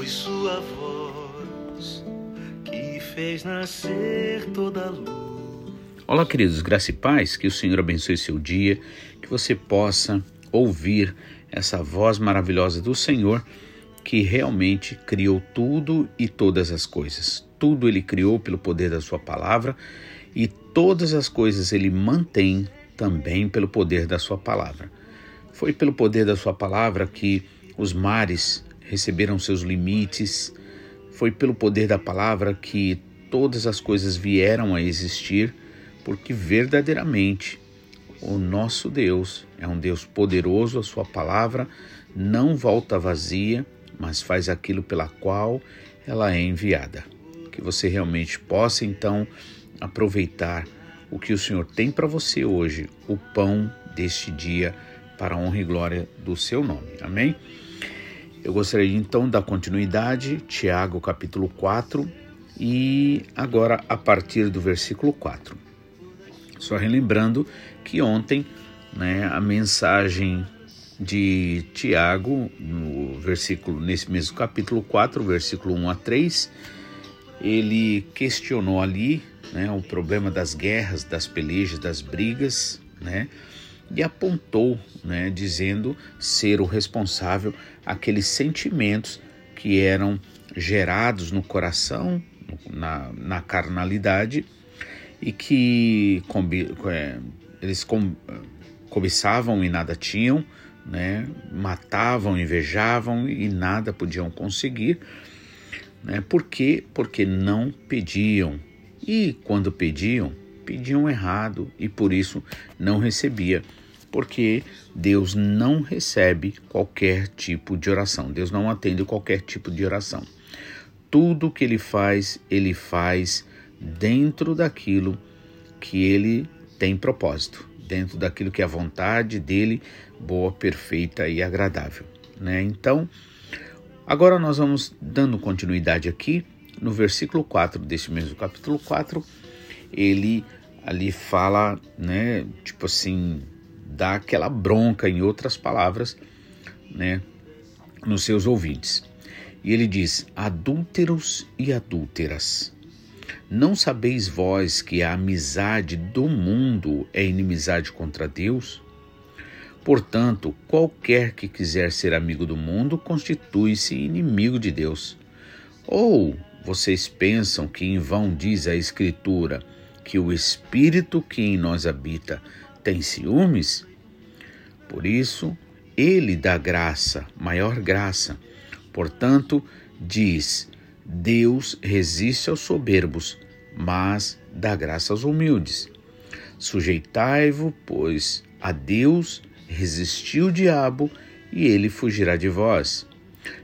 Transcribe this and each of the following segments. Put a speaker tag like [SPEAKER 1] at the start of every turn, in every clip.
[SPEAKER 1] Foi sua voz que fez nascer toda a luz.
[SPEAKER 2] Olá, queridos, graça e paz, que o Senhor abençoe seu dia, que você possa ouvir essa voz maravilhosa do Senhor que realmente criou tudo e todas as coisas. Tudo ele criou pelo poder da sua palavra e todas as coisas ele mantém também pelo poder da sua palavra. Foi pelo poder da sua palavra que os mares receberam seus limites, foi pelo poder da palavra que todas as coisas vieram a existir, porque verdadeiramente o nosso Deus é um Deus poderoso, a sua palavra não volta vazia, mas faz aquilo pela qual ela é enviada. Que você realmente possa então aproveitar o que o Senhor tem para você hoje, o pão deste dia, para a honra e glória do seu nome. Amém? Eu gostaria então da continuidade, Tiago capítulo 4, e agora a partir do versículo 4. Só relembrando que ontem né, a mensagem de Tiago, no versículo, nesse mesmo capítulo 4, versículo 1 a 3, ele questionou ali né, o problema das guerras, das pelejas, das brigas, né, e apontou, né, dizendo ser o responsável aqueles sentimentos que eram gerados no coração, na, na carnalidade, e que é, eles cobiçavam e nada tinham, né? matavam, invejavam e nada podiam conseguir. Né? Por quê? Porque não pediam. E quando pediam, pediam errado e por isso não recebia. Porque Deus não recebe qualquer tipo de oração. Deus não atende qualquer tipo de oração. Tudo que ele faz, ele faz dentro daquilo que ele tem propósito dentro daquilo que é a vontade dele, boa, perfeita e agradável. Né? Então, agora nós vamos dando continuidade aqui no versículo 4 desse mesmo capítulo 4, ele ali fala, né, tipo assim, dá aquela bronca em outras palavras, né, nos seus ouvintes. E ele diz: adúlteros e adúlteras não sabeis vós que a amizade do mundo é inimizade contra Deus? Portanto, qualquer que quiser ser amigo do mundo constitui-se inimigo de Deus. Ou vocês pensam que em vão diz a Escritura que o Espírito que em nós habita tem ciúmes? Por isso, ele dá graça, maior graça. Portanto, diz: Deus resiste aos soberbos, mas dá graça aos humildes. Sujeitai-vos, pois, a Deus, resistiu o diabo, e ele fugirá de vós.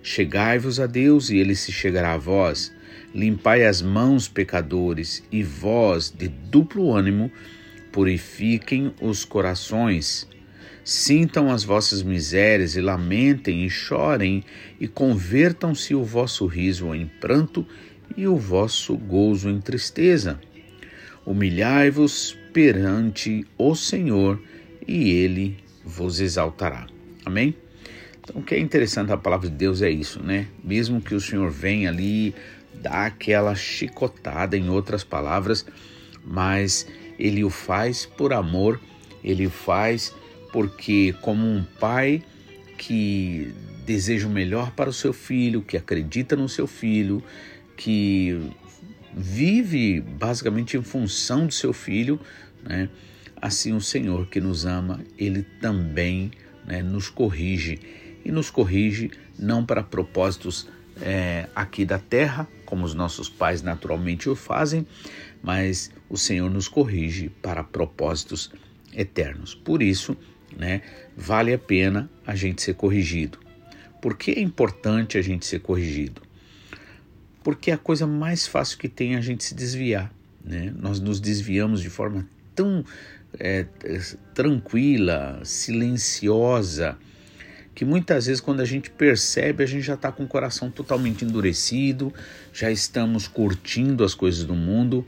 [SPEAKER 2] Chegai-vos a Deus, e ele se chegará a vós. Limpai as mãos, pecadores, e vós, de duplo ânimo, purifiquem os corações. Sintam as vossas misérias e lamentem e chorem e convertam-se o vosso riso em pranto e o vosso gozo em tristeza. Humilhai-vos perante o Senhor e ele vos exaltará. Amém? Então, o que é interessante da palavra de Deus é isso, né? Mesmo que o Senhor venha ali dar aquela chicotada, em outras palavras, mas ele o faz por amor, ele o faz porque, como um pai que deseja o melhor para o seu filho, que acredita no seu filho, que vive basicamente em função do seu filho, né? assim o Senhor que nos ama, ele também né, nos corrige e nos corrige não para propósitos é, aqui da terra, como os nossos pais naturalmente o fazem, mas o Senhor nos corrige para propósitos eternos. Por isso, né, vale a pena a gente ser corrigido. Por que é importante a gente ser corrigido? Porque é a coisa mais fácil que tem é a gente se desviar. Né? Nós nos desviamos de forma tão é, tranquila, silenciosa, que muitas vezes quando a gente percebe, a gente já está com o coração totalmente endurecido, já estamos curtindo as coisas do mundo.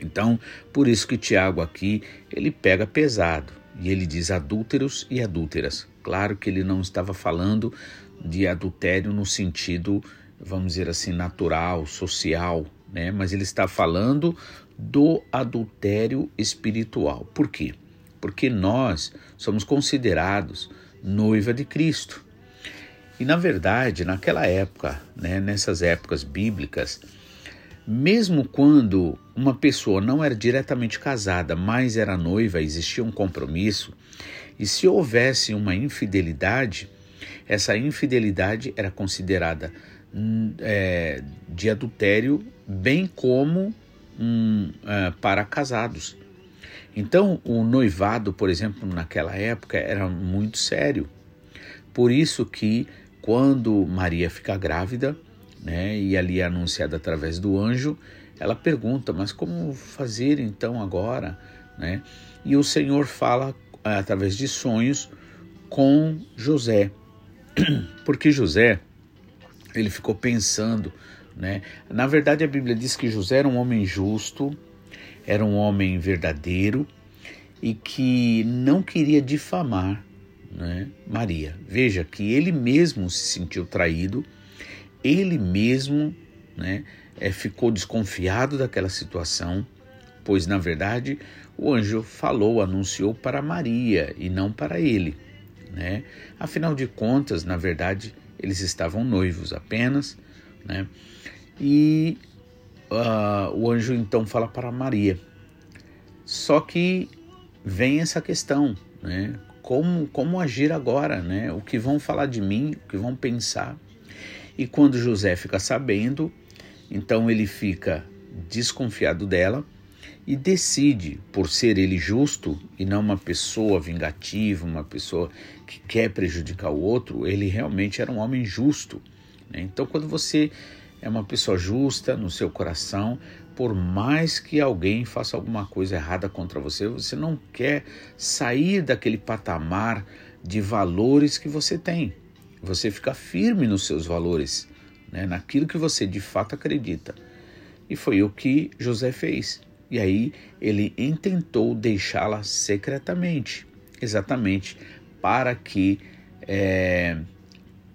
[SPEAKER 2] Então, por isso que Tiago aqui ele pega pesado. E ele diz adúlteros e adúlteras. Claro que ele não estava falando de adultério no sentido vamos dizer assim, natural, social, né? Mas ele está falando do adultério espiritual. Por quê? Porque nós somos considerados noiva de Cristo. E na verdade, naquela época, né, nessas épocas bíblicas, mesmo quando uma pessoa não era diretamente casada, mas era noiva, existia um compromisso, e se houvesse uma infidelidade, essa infidelidade era considerada hum, é, de adultério, bem como um, é, para casados. Então, o noivado, por exemplo, naquela época era muito sério. Por isso que quando Maria fica grávida, né, e ali é anunciada através do anjo, ela pergunta: "Mas como fazer então agora?", né? E o Senhor fala através de sonhos com José. Porque José, ele ficou pensando, né? Na verdade, a Bíblia diz que José era um homem justo, era um homem verdadeiro e que não queria difamar né, Maria. Veja que ele mesmo se sentiu traído, ele mesmo né, é, ficou desconfiado daquela situação, pois na verdade o anjo falou, anunciou para Maria e não para ele. Né? Afinal de contas, na verdade, eles estavam noivos apenas, né? E uh, o anjo então fala para Maria. Só que vem essa questão, né? como, como agir agora, né? O que vão falar de mim, o que vão pensar. E quando José fica sabendo, então ele fica desconfiado dela e decide, por ser ele justo e não uma pessoa vingativa, uma pessoa que quer prejudicar o outro, ele realmente era um homem justo. Né? Então, quando você é uma pessoa justa no seu coração, por mais que alguém faça alguma coisa errada contra você, você não quer sair daquele patamar de valores que você tem. Você fica firme nos seus valores, né, naquilo que você de fato acredita. E foi o que José fez. E aí ele intentou deixá-la secretamente, exatamente para que é,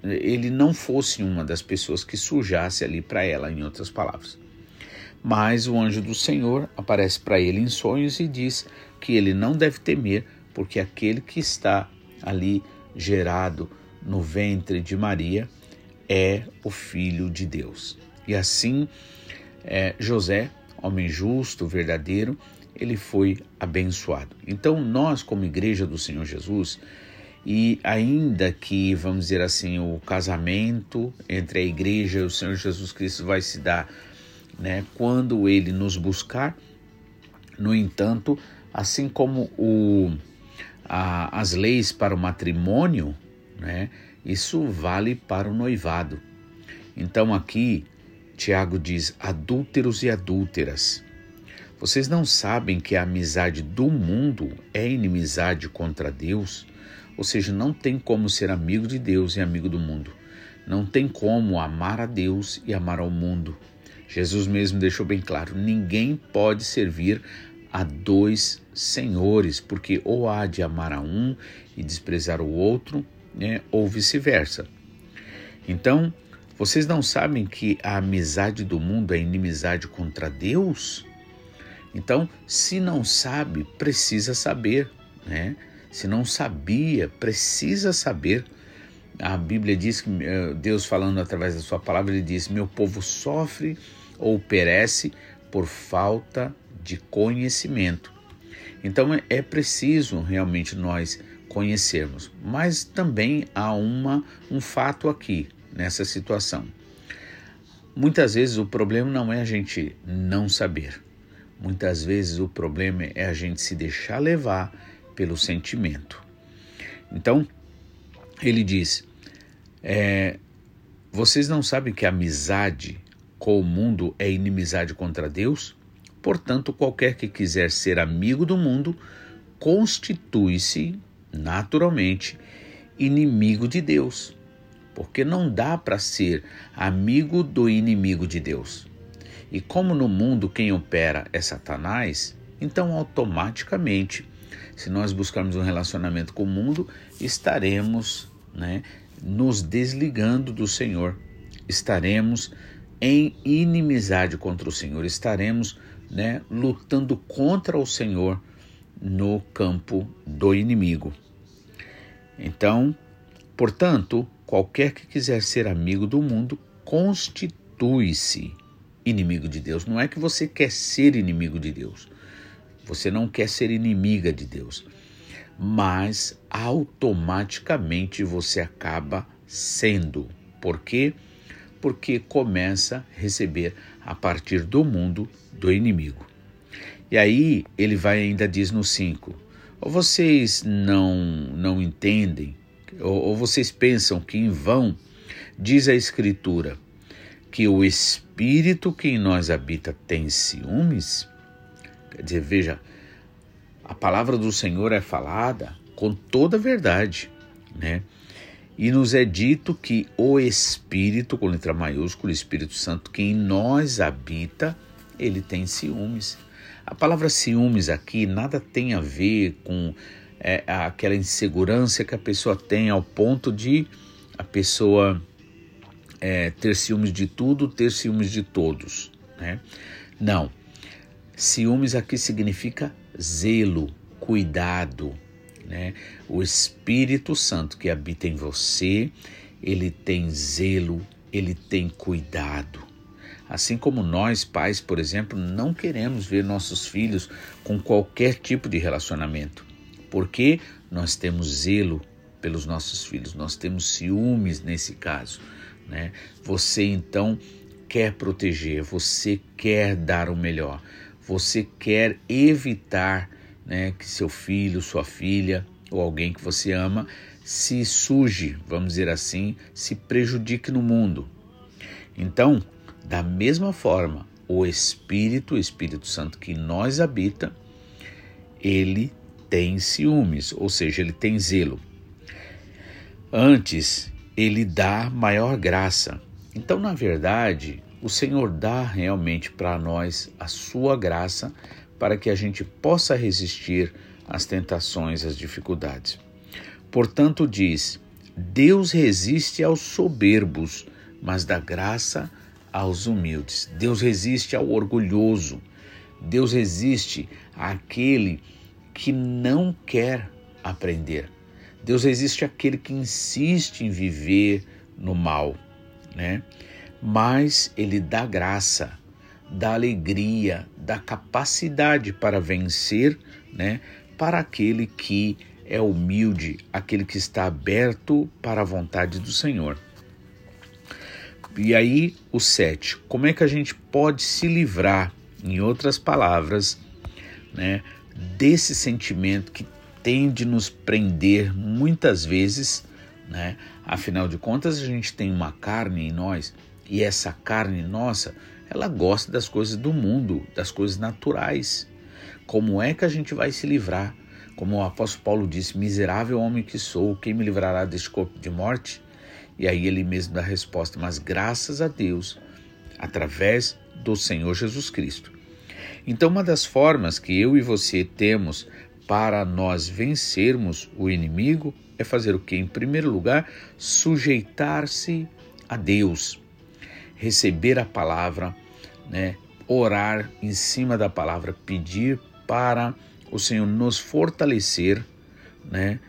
[SPEAKER 2] ele não fosse uma das pessoas que sujasse ali para ela, em outras palavras. Mas o anjo do Senhor aparece para ele em sonhos e diz que ele não deve temer, porque aquele que está ali gerado no ventre de Maria é o Filho de Deus. E assim, é, José, homem justo, verdadeiro, ele foi abençoado. Então, nós, como Igreja do Senhor Jesus, e ainda que, vamos dizer assim, o casamento entre a igreja e o Senhor Jesus Cristo vai se dar né, quando ele nos buscar. No entanto, assim como o, a, as leis para o matrimônio, né, isso vale para o noivado. Então aqui Tiago diz: adúlteros e adúlteras. Vocês não sabem que a amizade do mundo é inimizade contra Deus? Ou seja, não tem como ser amigo de Deus e amigo do mundo. Não tem como amar a Deus e amar ao mundo. Jesus mesmo deixou bem claro: ninguém pode servir a dois senhores, porque ou há de amar a um e desprezar o outro, né, ou vice-versa. Então, vocês não sabem que a amizade do mundo é inimizade contra Deus? Então, se não sabe, precisa saber, né? Se não sabia, precisa saber. A Bíblia diz que eh, Deus falando através da sua palavra, ele diz: "Meu povo sofre ou perece por falta de conhecimento. Então é preciso realmente nós conhecermos, mas também há uma, um fato aqui nessa situação. Muitas vezes o problema não é a gente não saber, muitas vezes o problema é a gente se deixar levar pelo sentimento. Então, ele diz: é, vocês não sabem que a amizade com o mundo é inimizade contra Deus? Portanto, qualquer que quiser ser amigo do mundo constitui-se, naturalmente, inimigo de Deus. Porque não dá para ser amigo do inimigo de Deus. E como no mundo quem opera é Satanás, então automaticamente, se nós buscarmos um relacionamento com o mundo, estaremos né, nos desligando do Senhor estaremos em inimizade contra o Senhor, estaremos né, lutando contra o Senhor no campo do inimigo. Então, portanto, qualquer que quiser ser amigo do mundo constitui-se inimigo de Deus. Não é que você quer ser inimigo de Deus. Você não quer ser inimiga de Deus. Mas automaticamente você acaba sendo. Por quê? Porque começa a receber a partir do mundo do inimigo. E aí ele vai ainda diz no 5: ou vocês não não entendem, ou, ou vocês pensam que em vão diz a Escritura que o Espírito que em nós habita tem ciúmes? Quer dizer, veja, a palavra do Senhor é falada com toda a verdade, né? E nos é dito que o Espírito, com letra maiúscula, Espírito Santo, que em nós habita, ele tem ciúmes. A palavra ciúmes aqui nada tem a ver com é, aquela insegurança que a pessoa tem ao ponto de a pessoa é, ter ciúmes de tudo, ter ciúmes de todos. Né? Não. Ciúmes aqui significa zelo, cuidado. Né? O Espírito Santo que habita em você, ele tem zelo, ele tem cuidado. Assim como nós, pais, por exemplo, não queremos ver nossos filhos com qualquer tipo de relacionamento, porque nós temos zelo pelos nossos filhos, nós temos ciúmes nesse caso. Né? Você então quer proteger, você quer dar o melhor, você quer evitar né, que seu filho, sua filha ou alguém que você ama se suje, vamos dizer assim, se prejudique no mundo. Então, da mesma forma, o Espírito, o Espírito Santo que nós habita, ele tem ciúmes, ou seja, ele tem zelo. Antes, ele dá maior graça. Então, na verdade, o Senhor dá realmente para nós a sua graça para que a gente possa resistir às tentações, às dificuldades. Portanto, diz: Deus resiste aos soberbos, mas dá graça aos humildes. Deus resiste ao orgulhoso. Deus resiste àquele que não quer aprender. Deus resiste àquele que insiste em viver no mal, né? Mas ele dá graça, dá alegria, dá capacidade para vencer, né? Para aquele que é humilde, aquele que está aberto para a vontade do Senhor. E aí, o 7. Como é que a gente pode se livrar, em outras palavras, né, desse sentimento que tem de nos prender muitas vezes, né? Afinal de contas, a gente tem uma carne em nós e essa carne nossa, ela gosta das coisas do mundo, das coisas naturais. Como é que a gente vai se livrar? Como o apóstolo Paulo disse: Miserável homem que sou, quem me livrará deste corpo de morte? E aí ele mesmo dá a resposta: Mas graças a Deus, através do Senhor Jesus Cristo. Então, uma das formas que eu e você temos para nós vencermos o inimigo é fazer o que? Em primeiro lugar, sujeitar-se a Deus, receber a palavra, né? orar em cima da palavra, pedir para o Senhor nos fortalecer, né?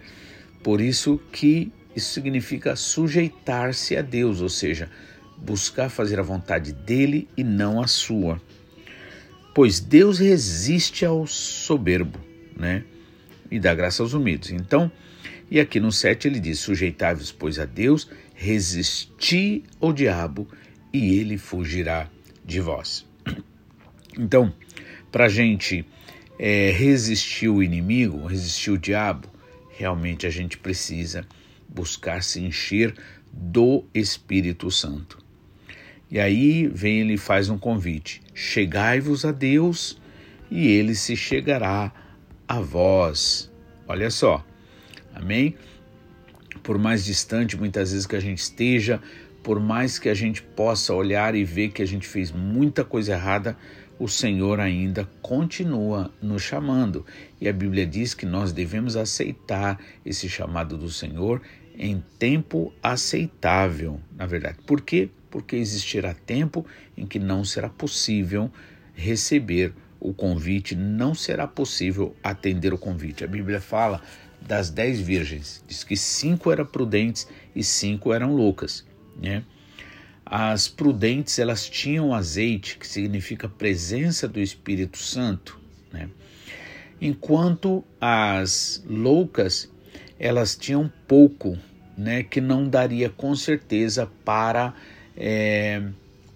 [SPEAKER 2] Por isso que isso significa sujeitar-se a Deus, ou seja, buscar fazer a vontade dele e não a sua. Pois Deus resiste ao soberbo, né? E dá graça aos humildes. Então, e aqui no 7 ele diz: Sujeitai-vos, pois, a Deus, resisti ao diabo, e ele fugirá de vós. Então, para a gente é, resistir o inimigo, resistir o diabo, realmente a gente precisa buscar se encher do Espírito Santo. E aí vem ele faz um convite: chegai-vos a Deus e ele se chegará a vós. Olha só, amém? Por mais distante muitas vezes que a gente esteja, por mais que a gente possa olhar e ver que a gente fez muita coisa errada, o Senhor ainda continua nos chamando. E a Bíblia diz que nós devemos aceitar esse chamado do Senhor em tempo aceitável, na verdade. Por quê? porque existirá tempo em que não será possível receber o convite, não será possível atender o convite. A Bíblia fala das dez virgens, diz que cinco eram prudentes e cinco eram loucas, né? As prudentes elas tinham azeite, que significa presença do Espírito Santo, né? Enquanto as loucas elas tinham pouco, né? Que não daria com certeza para é,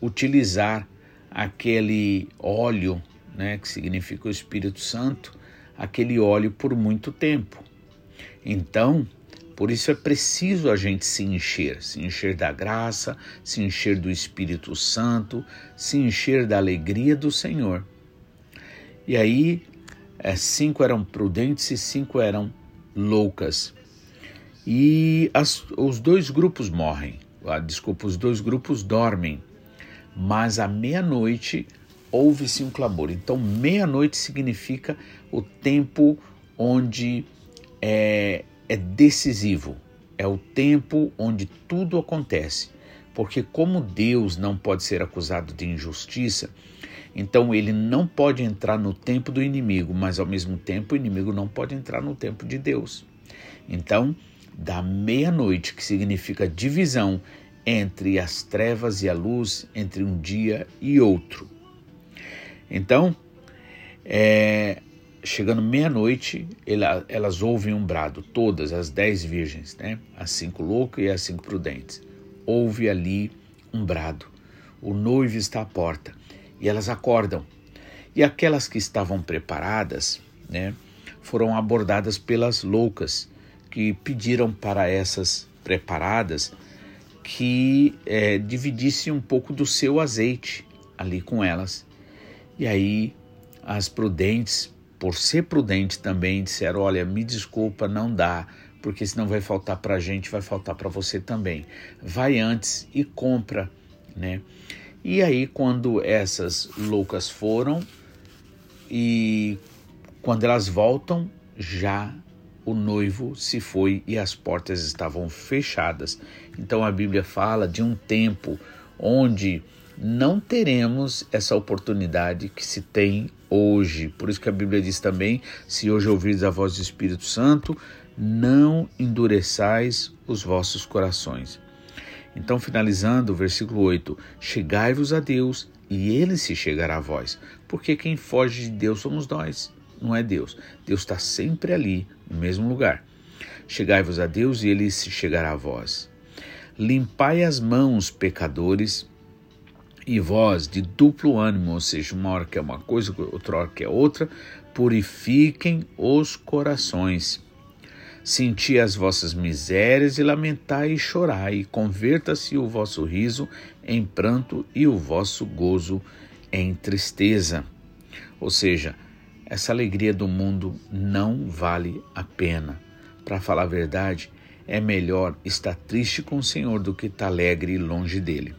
[SPEAKER 2] utilizar aquele óleo, né? Que significa o Espírito Santo, aquele óleo por muito tempo. Então por isso é preciso a gente se encher, se encher da graça, se encher do Espírito Santo, se encher da alegria do Senhor. E aí, é, cinco eram prudentes e cinco eram loucas. E as, os dois grupos morrem, ah, desculpa, os dois grupos dormem, mas à meia-noite houve-se um clamor. Então, meia-noite significa o tempo onde é, é decisivo, é o tempo onde tudo acontece. Porque, como Deus não pode ser acusado de injustiça, então ele não pode entrar no tempo do inimigo, mas ao mesmo tempo o inimigo não pode entrar no tempo de Deus. Então, da meia-noite, que significa divisão entre as trevas e a luz, entre um dia e outro. Então, é, chegando meia-noite, elas ouvem um brado, todas as dez virgens, né? as cinco loucas e as cinco prudentes. Ouve ali um brado. O noivo está à porta e elas acordam. E aquelas que estavam preparadas, né, foram abordadas pelas loucas, que pediram para essas preparadas que é, dividissem um pouco do seu azeite ali com elas. E aí as prudentes por ser prudente também, disseram: olha, me desculpa, não dá, porque senão vai faltar para a gente, vai faltar para você também. Vai antes e compra, né? E aí, quando essas loucas foram e quando elas voltam, já o noivo se foi e as portas estavam fechadas. Então a Bíblia fala de um tempo onde não teremos essa oportunidade que se tem hoje. Por isso que a Bíblia diz também: se hoje ouvires a voz do Espírito Santo, não endureçais os vossos corações. Então, finalizando, o versículo 8: Chegai-vos a Deus e ele se chegará a vós, porque quem foge de Deus somos nós, não é Deus. Deus está sempre ali, no mesmo lugar. Chegai-vos a Deus e ele se chegará a vós. Limpai as mãos, pecadores, e vós de duplo ânimo, ou seja, uma hora que é uma coisa, outra hora que é outra, purifiquem os corações. Senti as vossas misérias e lamentai e chorai, e converta-se o vosso riso em pranto e o vosso gozo em tristeza. Ou seja, essa alegria do mundo não vale a pena. Para falar a verdade, é melhor estar triste com o Senhor do que estar alegre e longe dele.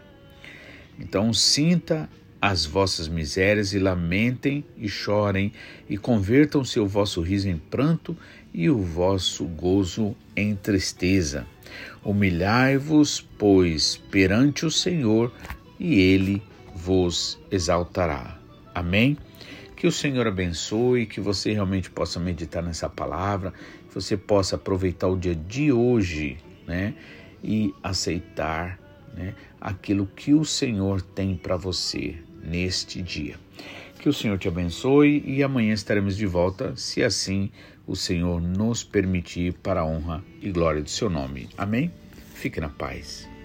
[SPEAKER 2] Então sinta as vossas misérias e lamentem e chorem e convertam-se o vosso riso em pranto e o vosso gozo em tristeza. Humilhai-vos, pois, perante o Senhor, e ele vos exaltará. Amém? Que o Senhor abençoe, que você realmente possa meditar nessa palavra, que você possa aproveitar o dia de hoje, né? E aceitar né, aquilo que o Senhor tem para você neste dia. Que o Senhor te abençoe e amanhã estaremos de volta, se assim o Senhor nos permitir, para a honra e glória do seu nome. Amém? Fique na paz.